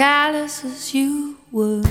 callous as you were.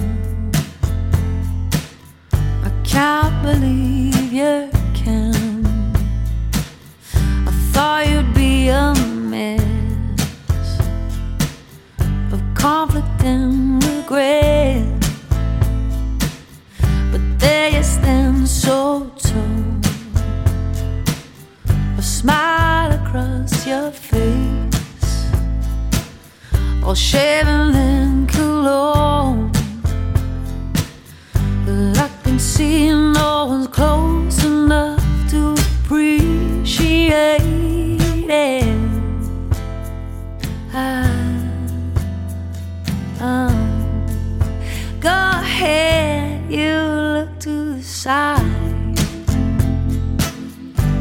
To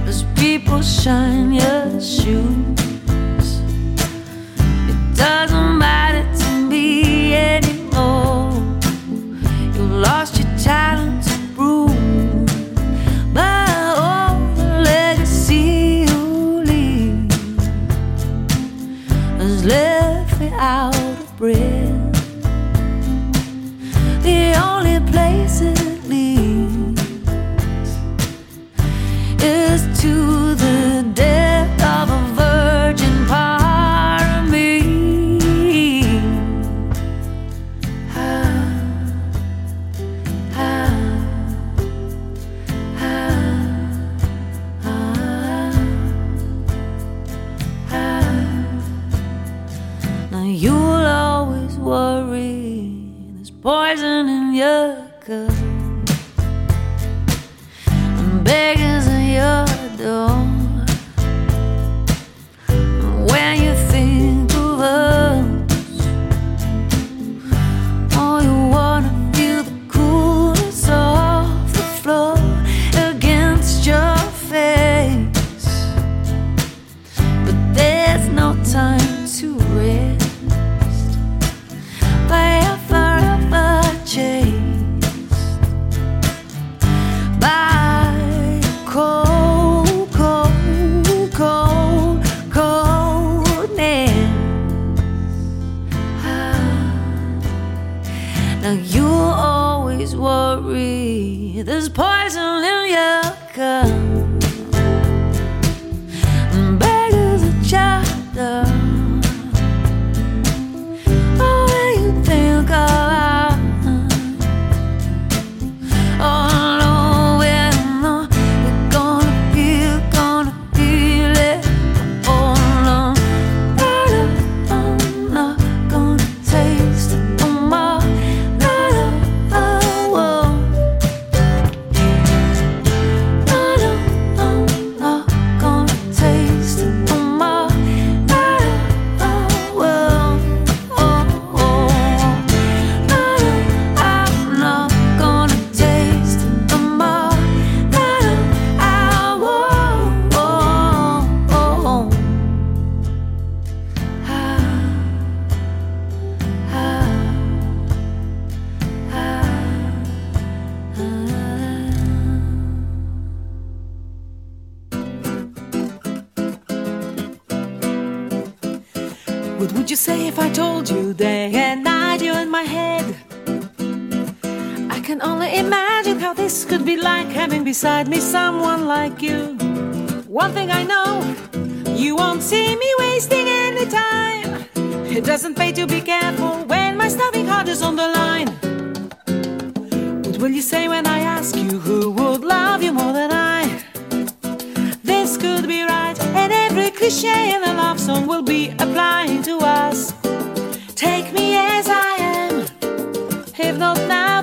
as people shine your shoes. It doesn't matter to me anymore. You lost your talent there's poison in your cup. Beside me someone like you. One thing I know, you won't see me wasting any time. It doesn't pay to be careful when my starving heart is on the line. What will you say when I ask you who would love you more than I? This could be right, and every cliche in a love song will be applying to us. Take me as I am, if not now,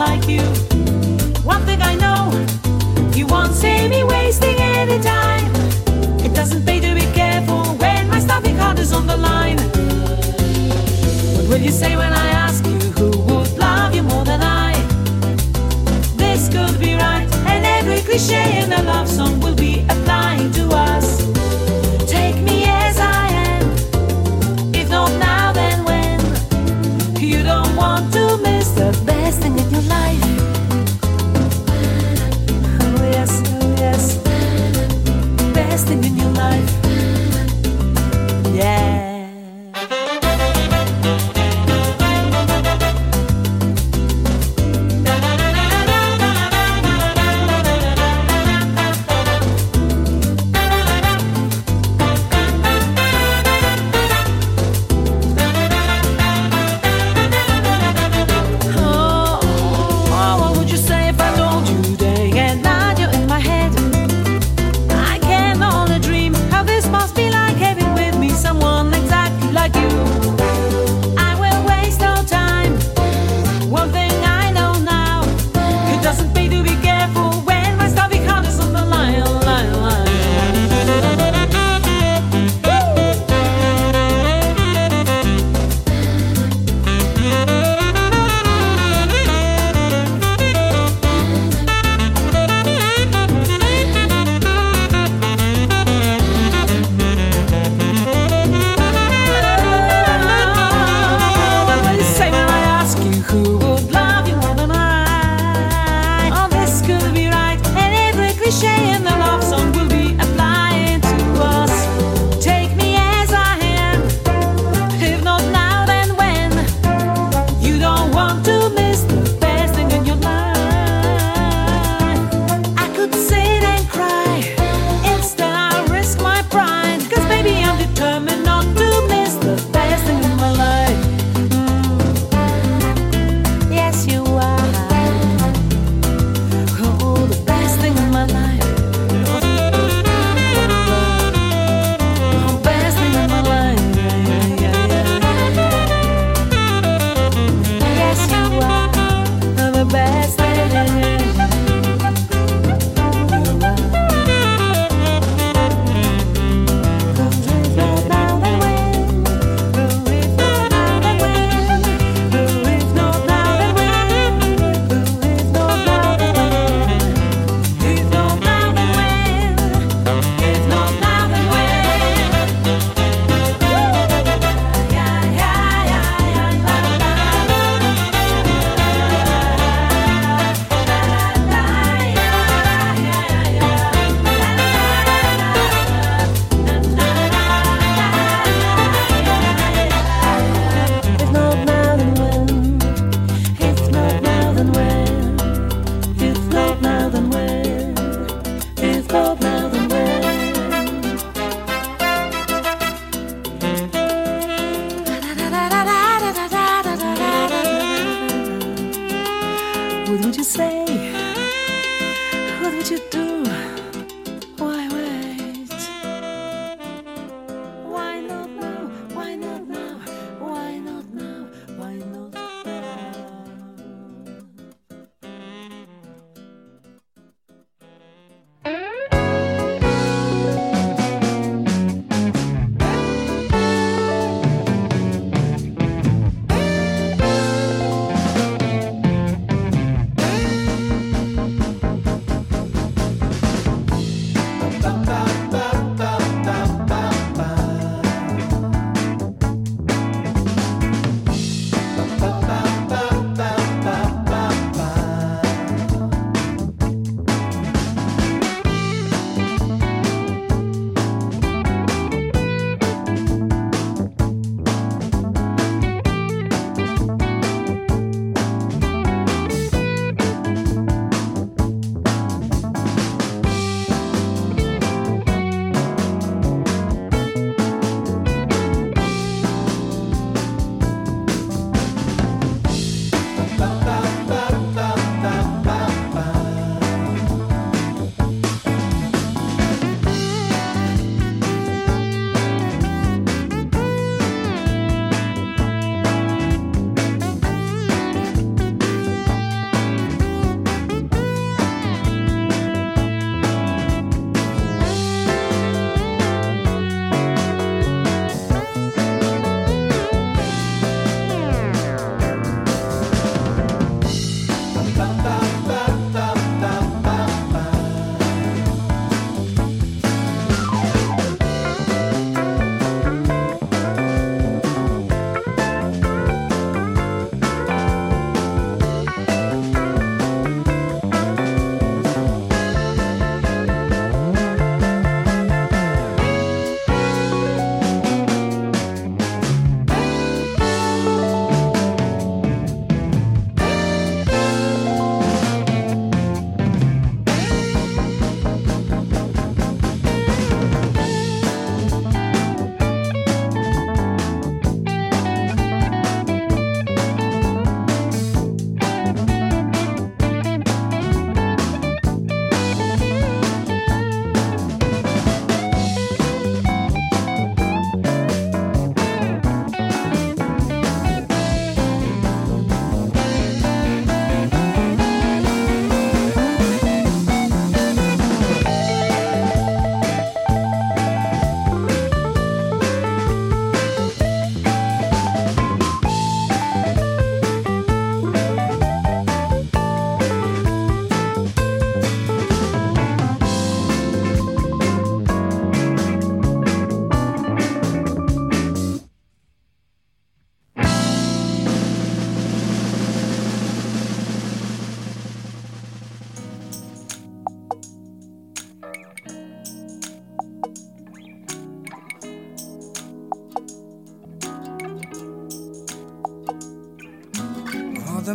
like you. One thing I know, you won't see me wasting any time. It doesn't pay to be careful when my starving heart is on the line. What will you say when I ask you who would love you more than I? This could be right, and every cliche in a love song will be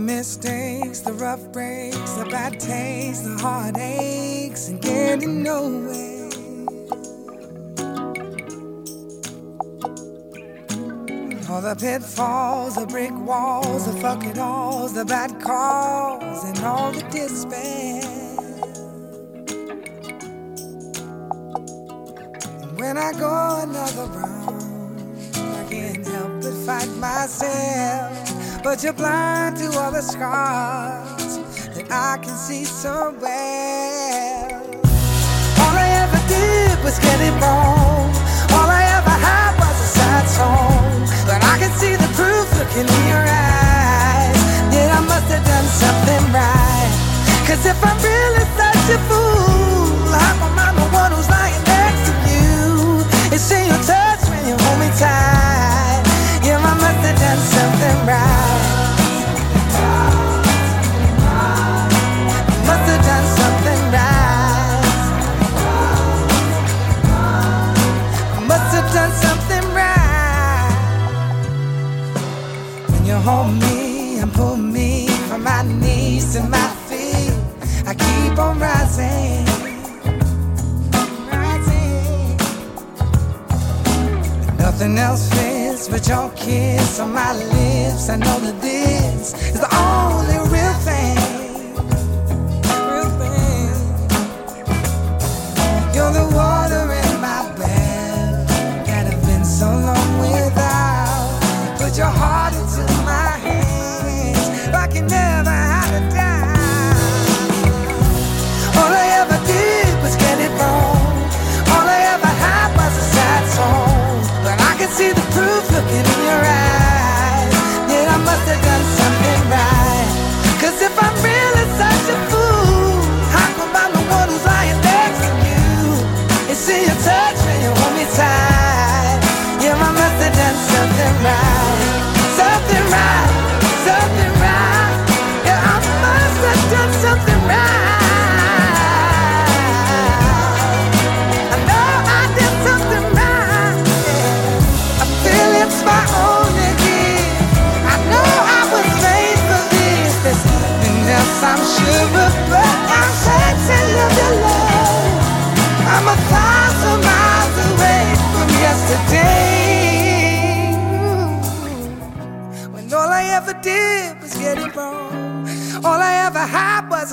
mistakes, the rough breaks, the bad taste, the heartaches, and getting nowhere. All the pitfalls, the brick walls, the fuck it alls, the bad calls, and all the despair. And when I go another round, I can't help but fight myself. But you're blind to all the scars that I can see so well. All I ever did was get it wrong. All I ever had was a sad song. But I can see the proof looking in your eyes. That I must have done something right. Cause if I'm really such a fool, how come I'm the one who's lying next to you? It's in your touch when you hold me tight. Something right. Must have done something right. Must have done something right. When you hold me and pull me from my knees to my feet, I keep on rising. Rising. Nothing else fits but your kiss on my lips. I know that this is the only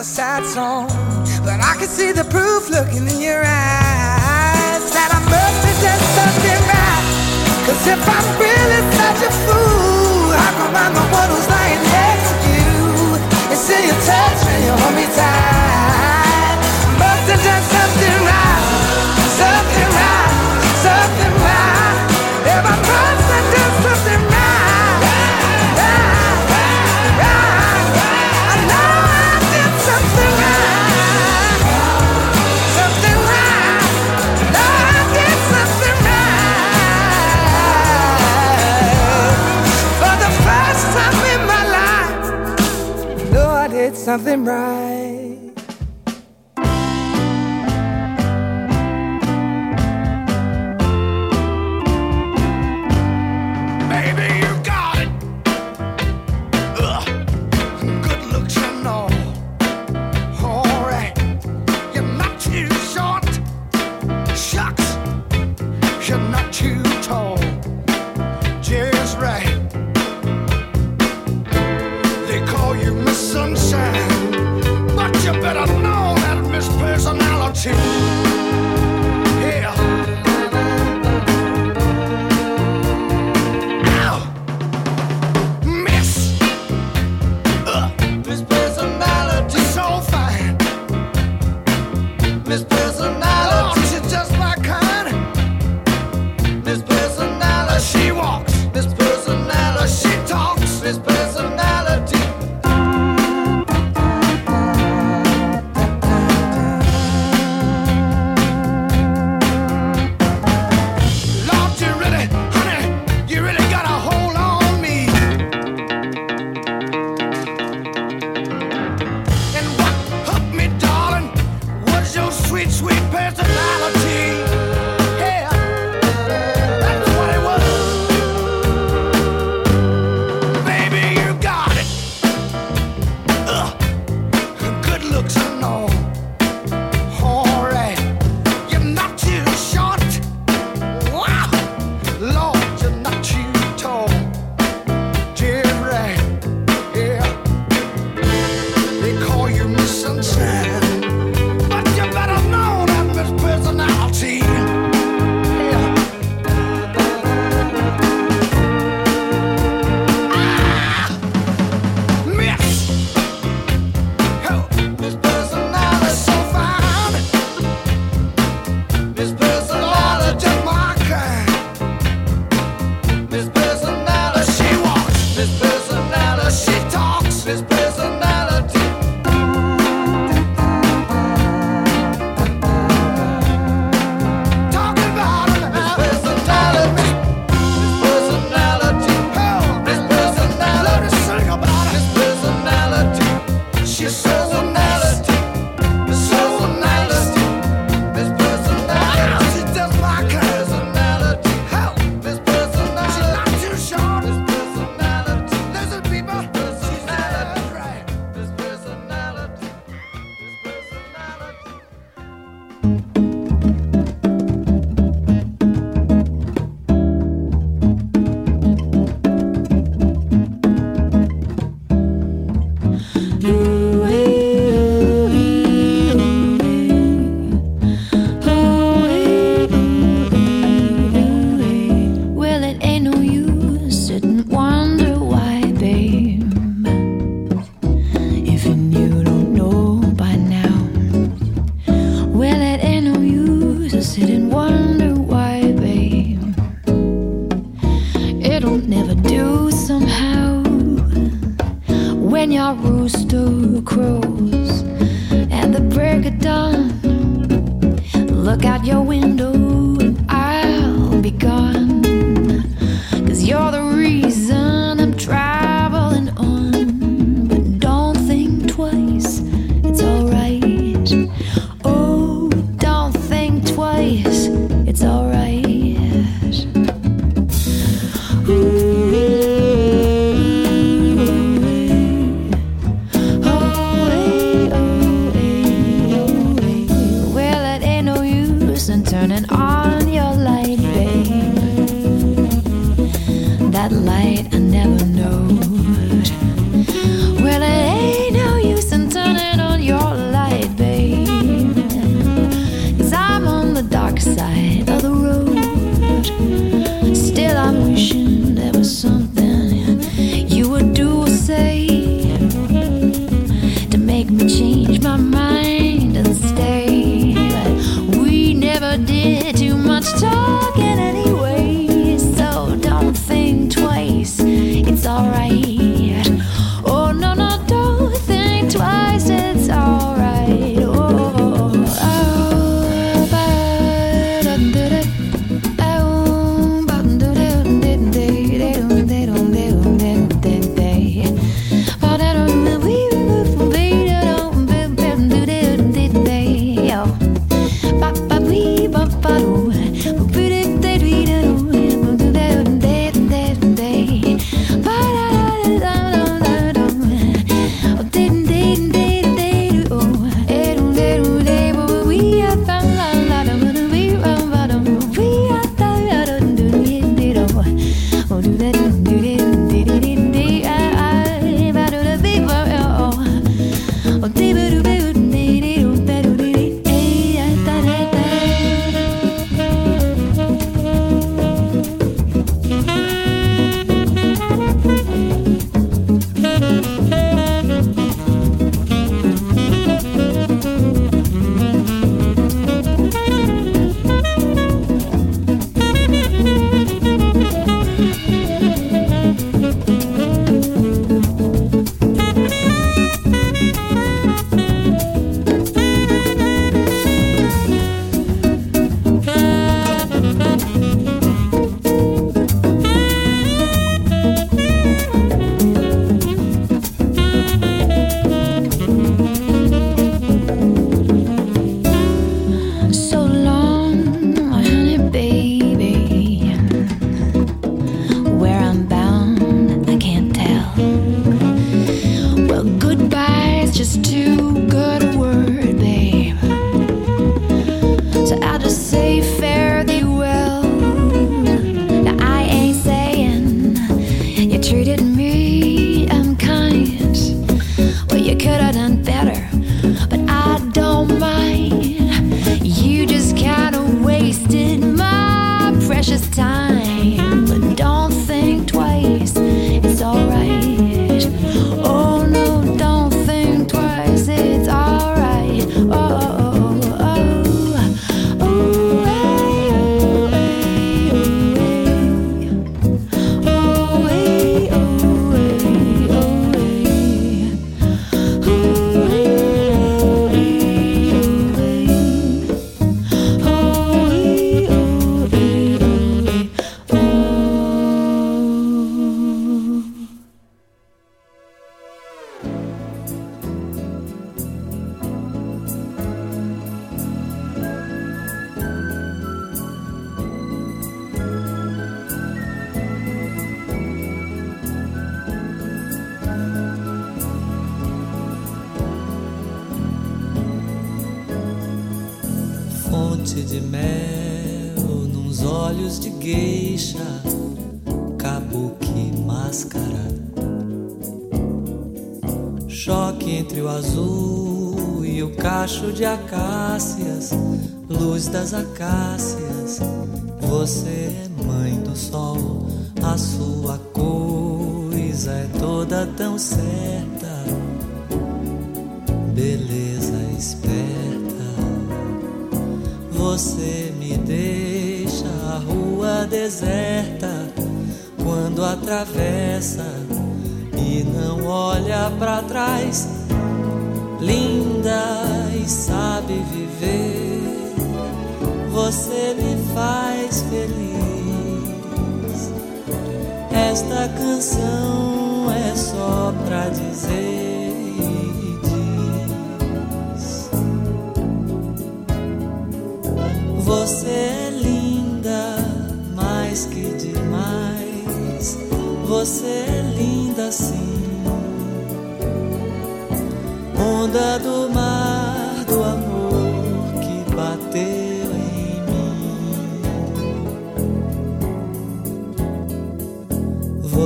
a sad song. But I can see the proof looking in your eyes that I must have done something right. Cause if I'm really such a fool, how come I'm the one who's lying next to you? It's in your touch when you hold me tight. Something right.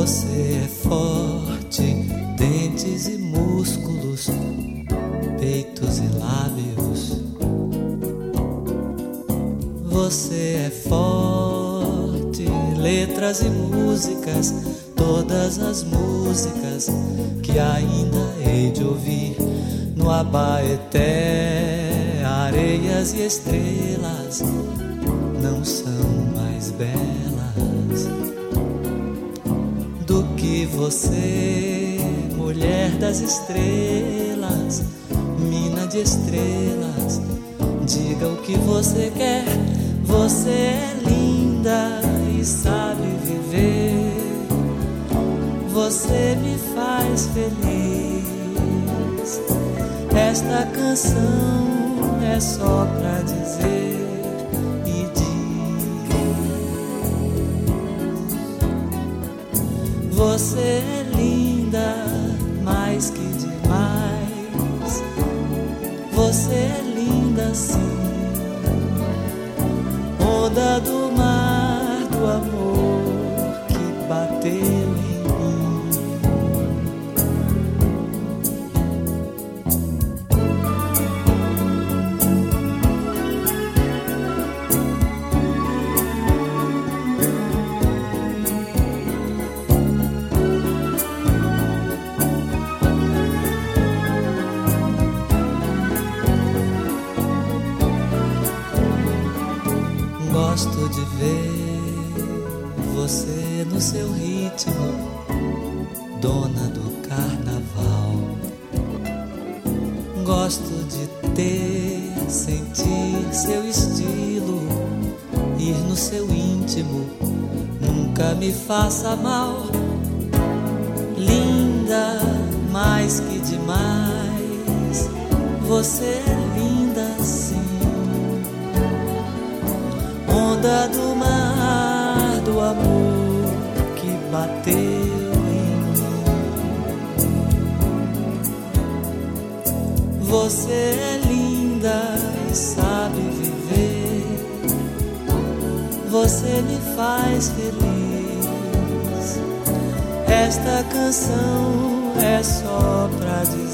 Você é forte, dentes e músculos, peitos e lábios. Você é forte, letras e músicas, todas as músicas que ainda hei de ouvir no Abaeté, areias e estrelas não são mais belas que você, mulher das estrelas, mina de estrelas. Diga o que você quer, você é linda e sabe viver. Você me faz feliz. Esta canção é só pra dizer Você é linda, mais que demais. Você é linda sim, onda do mar do amor que bateu você no seu ritmo, dona do carnaval. Gosto de ter, sentir seu estilo, ir no seu íntimo, nunca me faça mal. Linda, mais que demais, você é linda sim onda do mar bateu em mim. Você é linda e sabe viver. Você me faz feliz. Esta canção é só pra dizer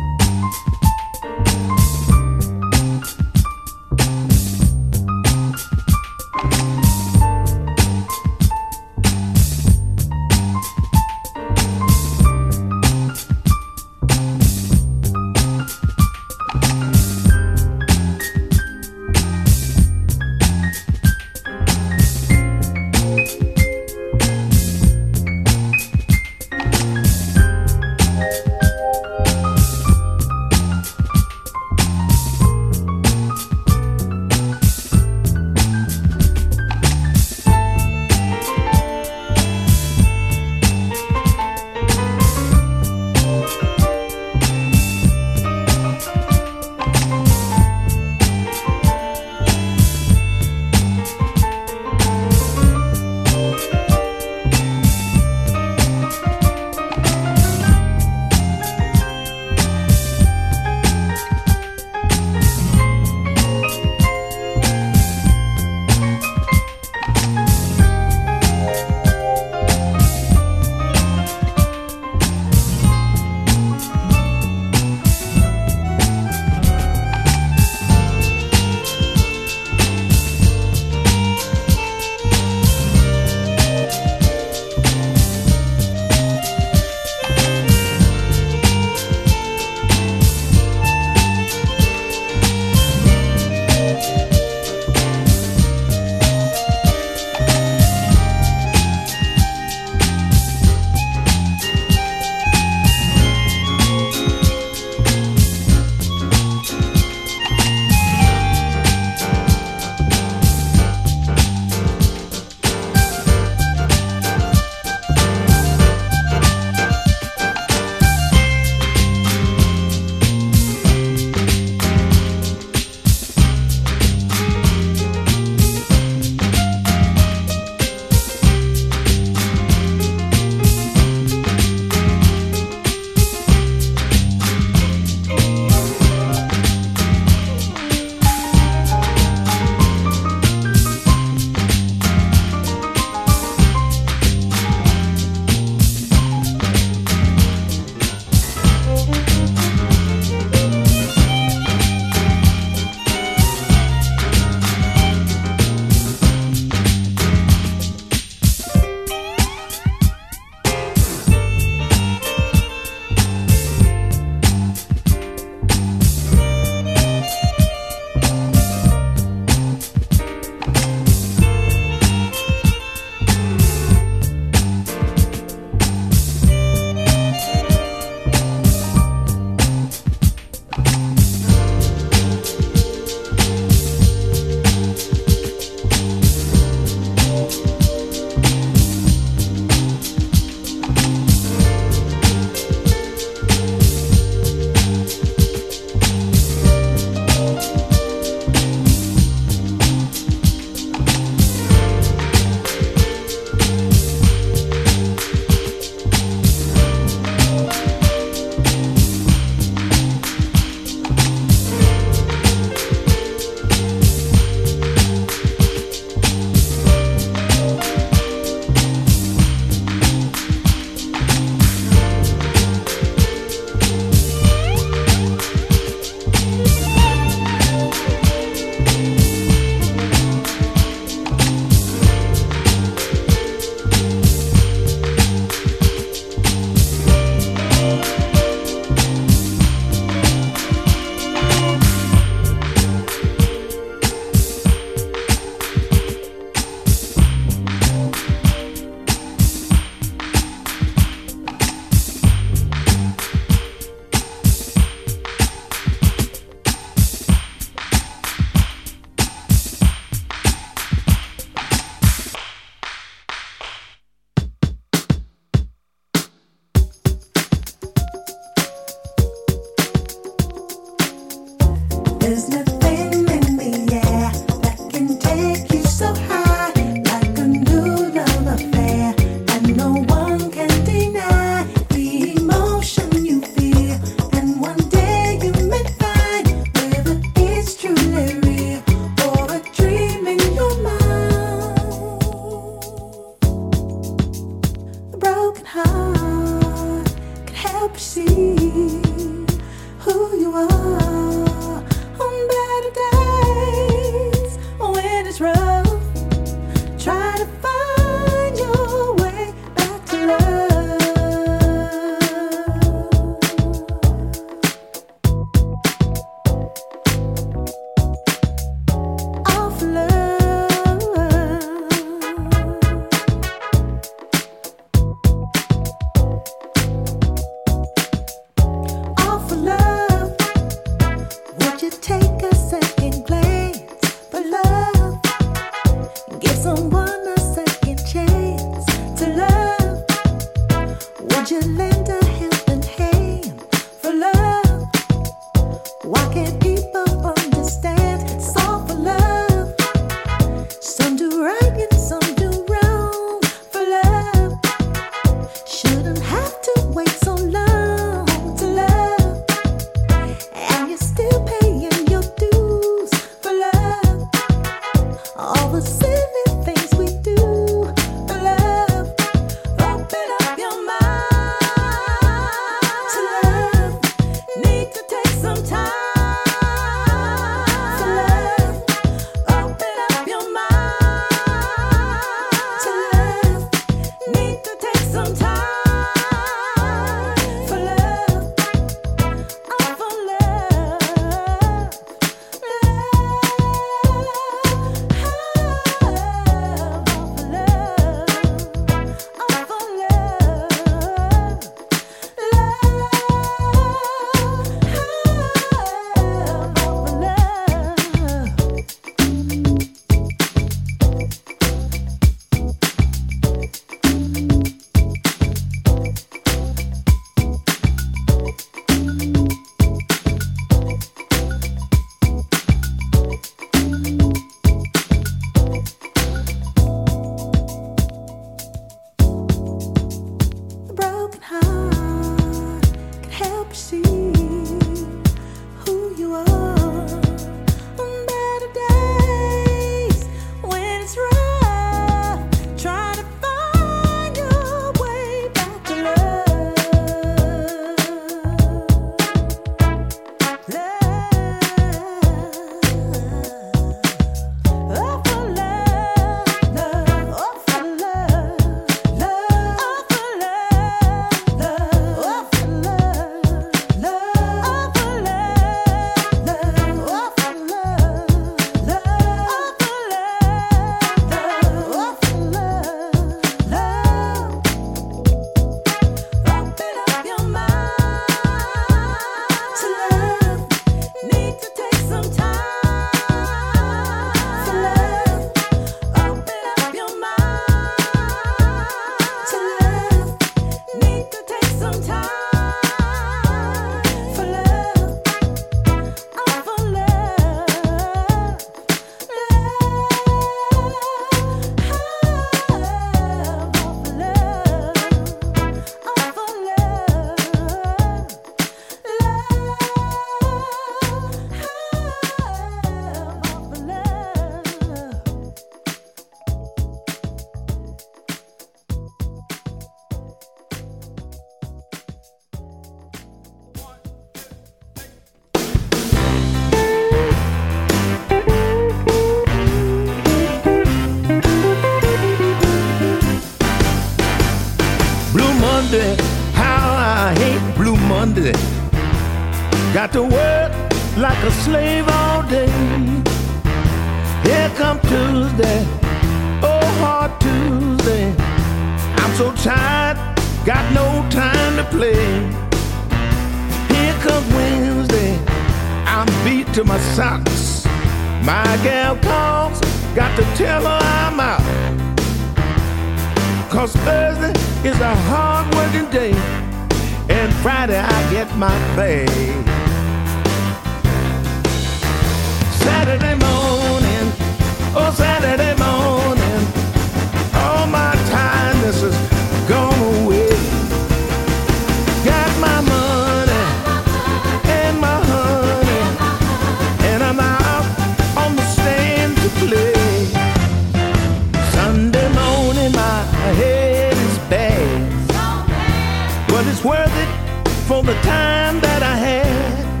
for the time that I had.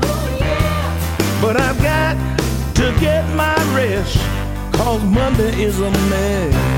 But I've got to get my rest, cause Monday is a mess.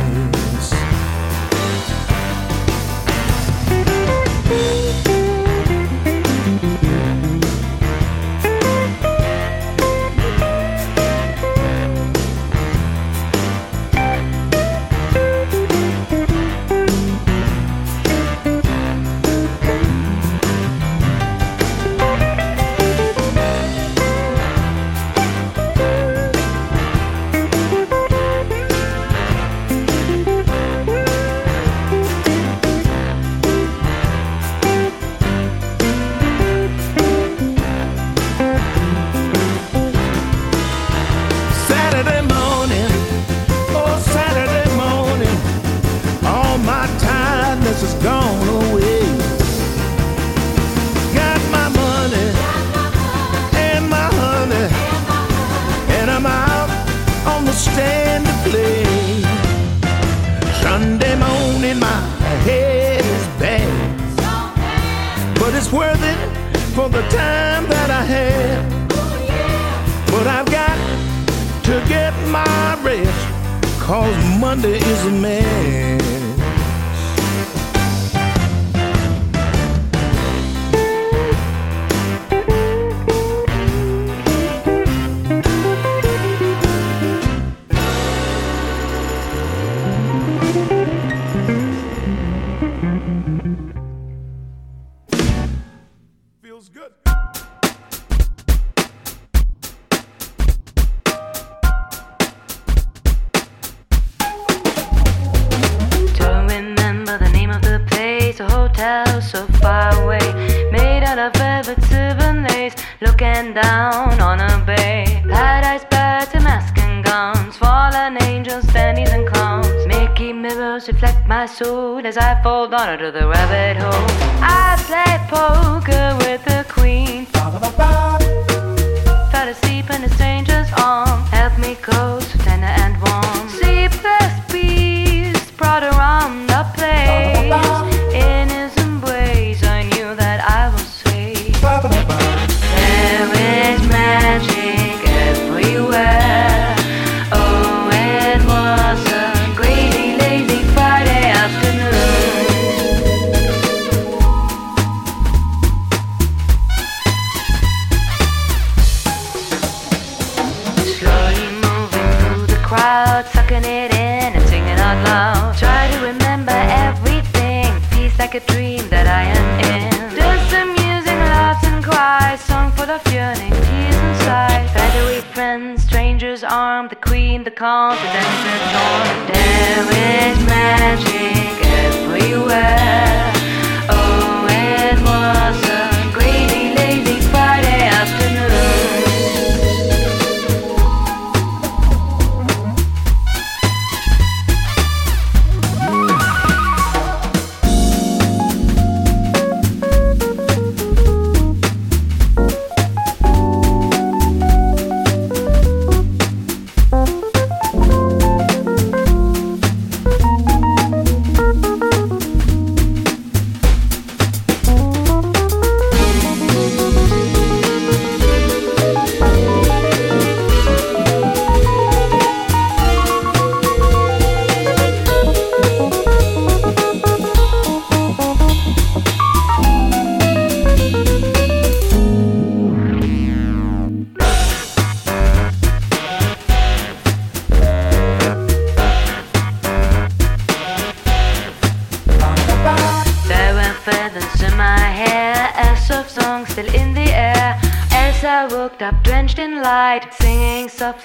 fall down into the rabbit hole. I play poker.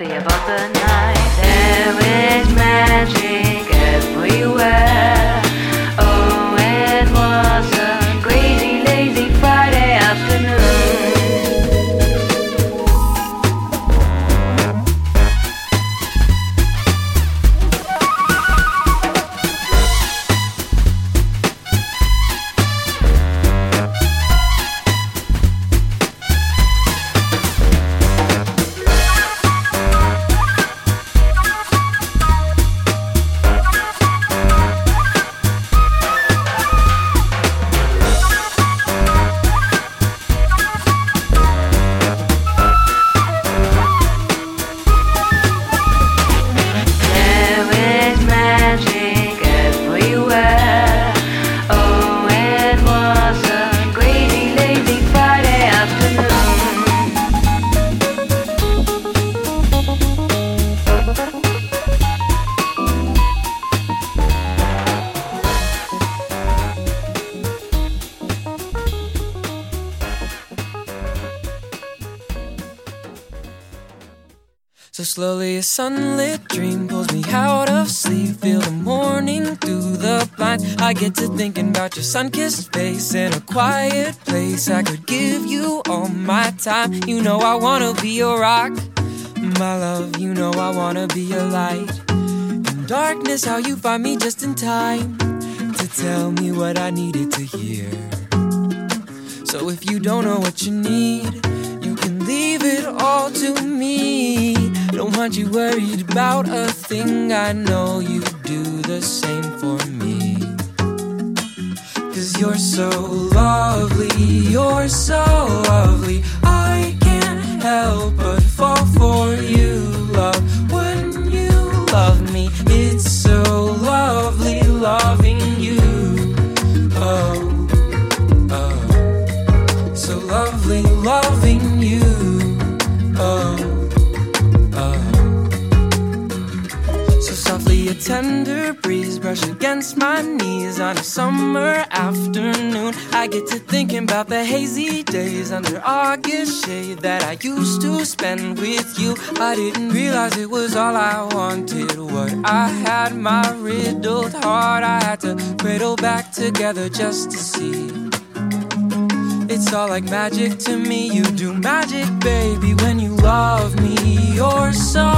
foreseeable. Slowly a sunlit dream pulls me out of sleep. Feel the morning through the blind. I get to thinking about your sun-kissed face in a quiet place. I could give you all my time. You know I wanna be your rock, my love. You know I wanna be your light. In darkness, how you find me just in time to tell me what I needed to hear. So if you don't know what you need, you can leave it all to me. Don't want you worried about a thing. I know you do the same for me. Cause you're so lovely, you're so lovely. I can't help but fall for you, love. When you love me, it's so lovely loving a tender breeze brush against my knees on a summer afternoon. I get to thinking about the hazy days under August shade that I used to spend with you. I didn't realize it was all I wanted. What I had, my riddled heart, I had to cradle back together just to see. It's all like magic to me. You do magic, baby, when you love me. You're so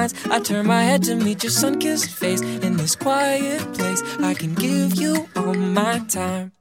blinds. I turn my head to meet your sun-kissed face in this quiet place. I can give you all my time.